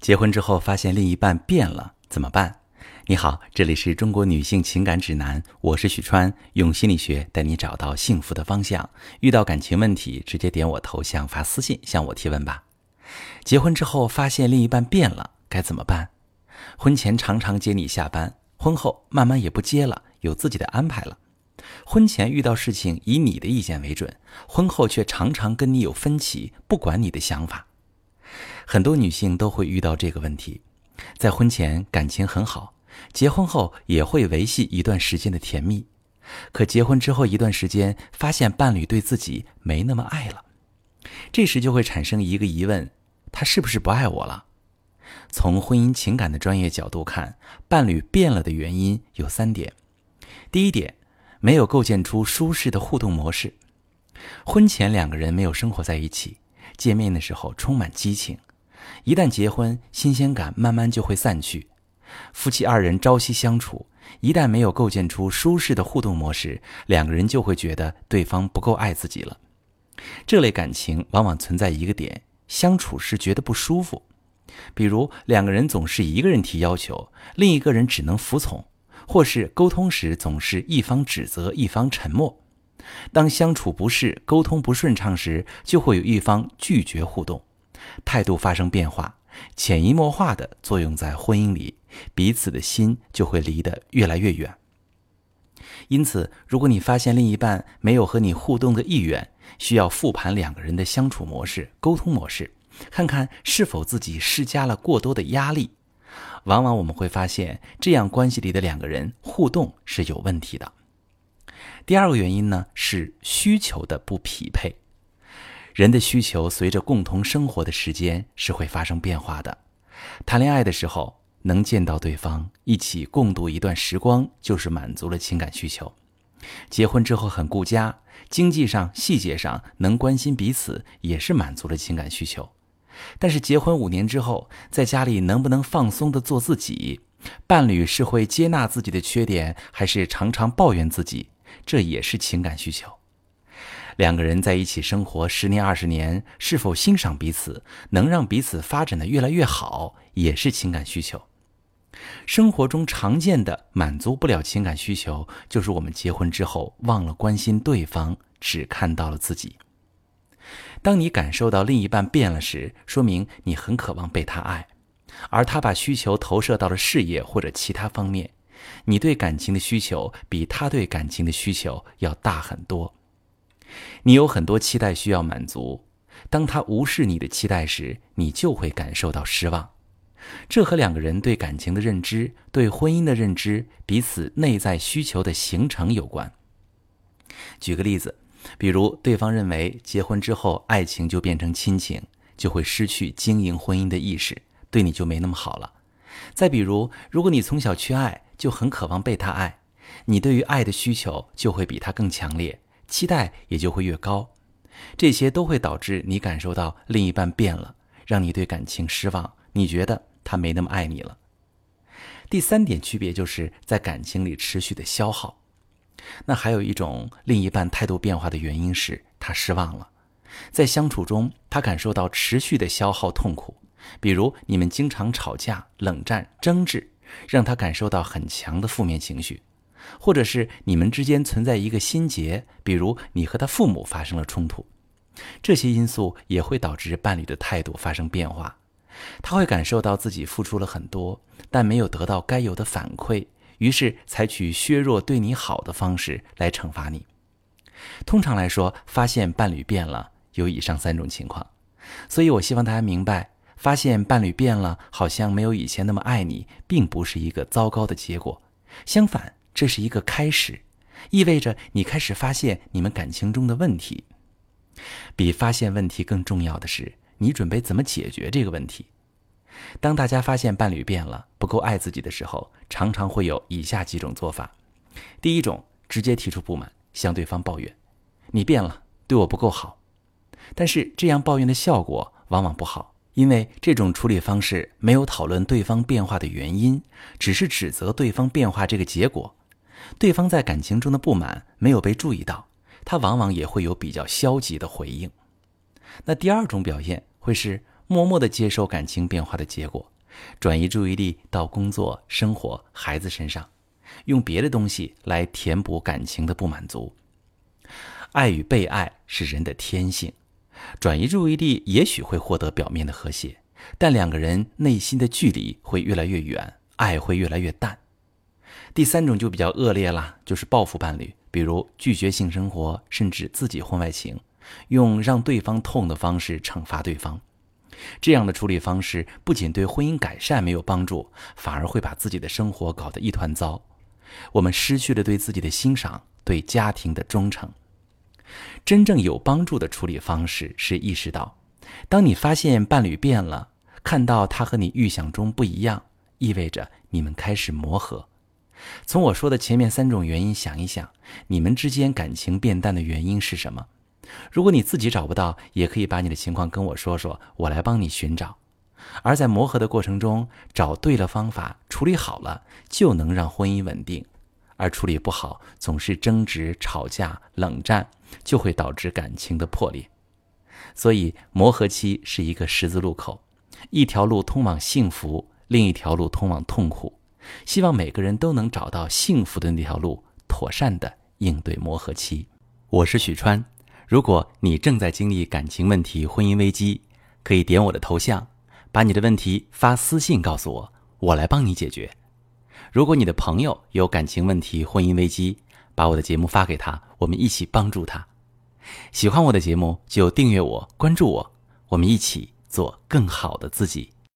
结婚之后发现另一半变了怎么办？你好，这里是中国女性情感指南，我是许川，用心理学带你找到幸福的方向。遇到感情问题，直接点我头像发私信向我提问吧。结婚之后发现另一半变了，该怎么办？婚前常常接你下班，婚后慢慢也不接了，有自己的安排了。婚前遇到事情以你的意见为准，婚后却常常跟你有分歧，不管你的想法。很多女性都会遇到这个问题，在婚前感情很好，结婚后也会维系一段时间的甜蜜，可结婚之后一段时间，发现伴侣对自己没那么爱了，这时就会产生一个疑问：他是不是不爱我了？从婚姻情感的专业角度看，伴侣变了的原因有三点。第一点，没有构建出舒适的互动模式，婚前两个人没有生活在一起，见面的时候充满激情。一旦结婚，新鲜感慢慢就会散去。夫妻二人朝夕相处，一旦没有构建出舒适的互动模式，两个人就会觉得对方不够爱自己了。这类感情往往存在一个点：相处时觉得不舒服。比如两个人总是一个人提要求，另一个人只能服从；或是沟通时总是一方指责，一方沉默。当相处不适、沟通不顺畅时，就会有一方拒绝互动。态度发生变化，潜移默化的作用在婚姻里，彼此的心就会离得越来越远。因此，如果你发现另一半没有和你互动的意愿，需要复盘两个人的相处模式、沟通模式，看看是否自己施加了过多的压力。往往我们会发现，这样关系里的两个人互动是有问题的。第二个原因呢，是需求的不匹配。人的需求随着共同生活的时间是会发生变化的。谈恋爱的时候能见到对方，一起共度一段时光，就是满足了情感需求。结婚之后很顾家，经济上、细节上能关心彼此，也是满足了情感需求。但是结婚五年之后，在家里能不能放松的做自己？伴侣是会接纳自己的缺点，还是常常抱怨自己？这也是情感需求。两个人在一起生活十年二十年，是否欣赏彼此，能让彼此发展的越来越好，也是情感需求。生活中常见的满足不了情感需求，就是我们结婚之后忘了关心对方，只看到了自己。当你感受到另一半变了时，说明你很渴望被他爱，而他把需求投射到了事业或者其他方面，你对感情的需求比他对感情的需求要大很多。你有很多期待需要满足，当他无视你的期待时，你就会感受到失望。这和两个人对感情的认知、对婚姻的认知、彼此内在需求的形成有关。举个例子，比如对方认为结婚之后爱情就变成亲情，就会失去经营婚姻的意识，对你就没那么好了。再比如，如果你从小缺爱，就很渴望被他爱，你对于爱的需求就会比他更强烈。期待也就会越高，这些都会导致你感受到另一半变了，让你对感情失望，你觉得他没那么爱你了。第三点区别就是在感情里持续的消耗。那还有一种另一半态度变化的原因是他失望了，在相处中他感受到持续的消耗痛苦，比如你们经常吵架、冷战、争执，让他感受到很强的负面情绪。或者是你们之间存在一个心结，比如你和他父母发生了冲突，这些因素也会导致伴侣的态度发生变化。他会感受到自己付出了很多，但没有得到该有的反馈，于是采取削弱对你好的方式来惩罚你。通常来说，发现伴侣变了有以上三种情况，所以我希望大家明白，发现伴侣变了，好像没有以前那么爱你，并不是一个糟糕的结果，相反。这是一个开始，意味着你开始发现你们感情中的问题。比发现问题更重要的是，你准备怎么解决这个问题。当大家发现伴侣变了，不够爱自己的时候，常常会有以下几种做法：第一种，直接提出不满，向对方抱怨：“你变了，对我不够好。”但是这样抱怨的效果往往不好，因为这种处理方式没有讨论对方变化的原因，只是指责对方变化这个结果。对方在感情中的不满没有被注意到，他往往也会有比较消极的回应。那第二种表现会是默默的接受感情变化的结果，转移注意力到工作、生活、孩子身上，用别的东西来填补感情的不满足。爱与被爱是人的天性，转移注意力也许会获得表面的和谐，但两个人内心的距离会越来越远，爱会越来越淡。第三种就比较恶劣了，就是报复伴侣，比如拒绝性生活，甚至自己婚外情，用让对方痛的方式惩罚对方。这样的处理方式不仅对婚姻改善没有帮助，反而会把自己的生活搞得一团糟。我们失去了对自己的欣赏，对家庭的忠诚。真正有帮助的处理方式是意识到，当你发现伴侣变了，看到他和你预想中不一样，意味着你们开始磨合。从我说的前面三种原因想一想，你们之间感情变淡的原因是什么？如果你自己找不到，也可以把你的情况跟我说说，我来帮你寻找。而在磨合的过程中，找对了方法，处理好了，就能让婚姻稳定。而处理不好，总是争执、吵架、冷战，就会导致感情的破裂。所以，磨合期是一个十字路口，一条路通往幸福，另一条路通往痛苦。希望每个人都能找到幸福的那条路，妥善的应对磨合期。我是许川，如果你正在经历感情问题、婚姻危机，可以点我的头像，把你的问题发私信告诉我，我来帮你解决。如果你的朋友有感情问题、婚姻危机，把我的节目发给他，我们一起帮助他。喜欢我的节目就订阅我、关注我，我们一起做更好的自己。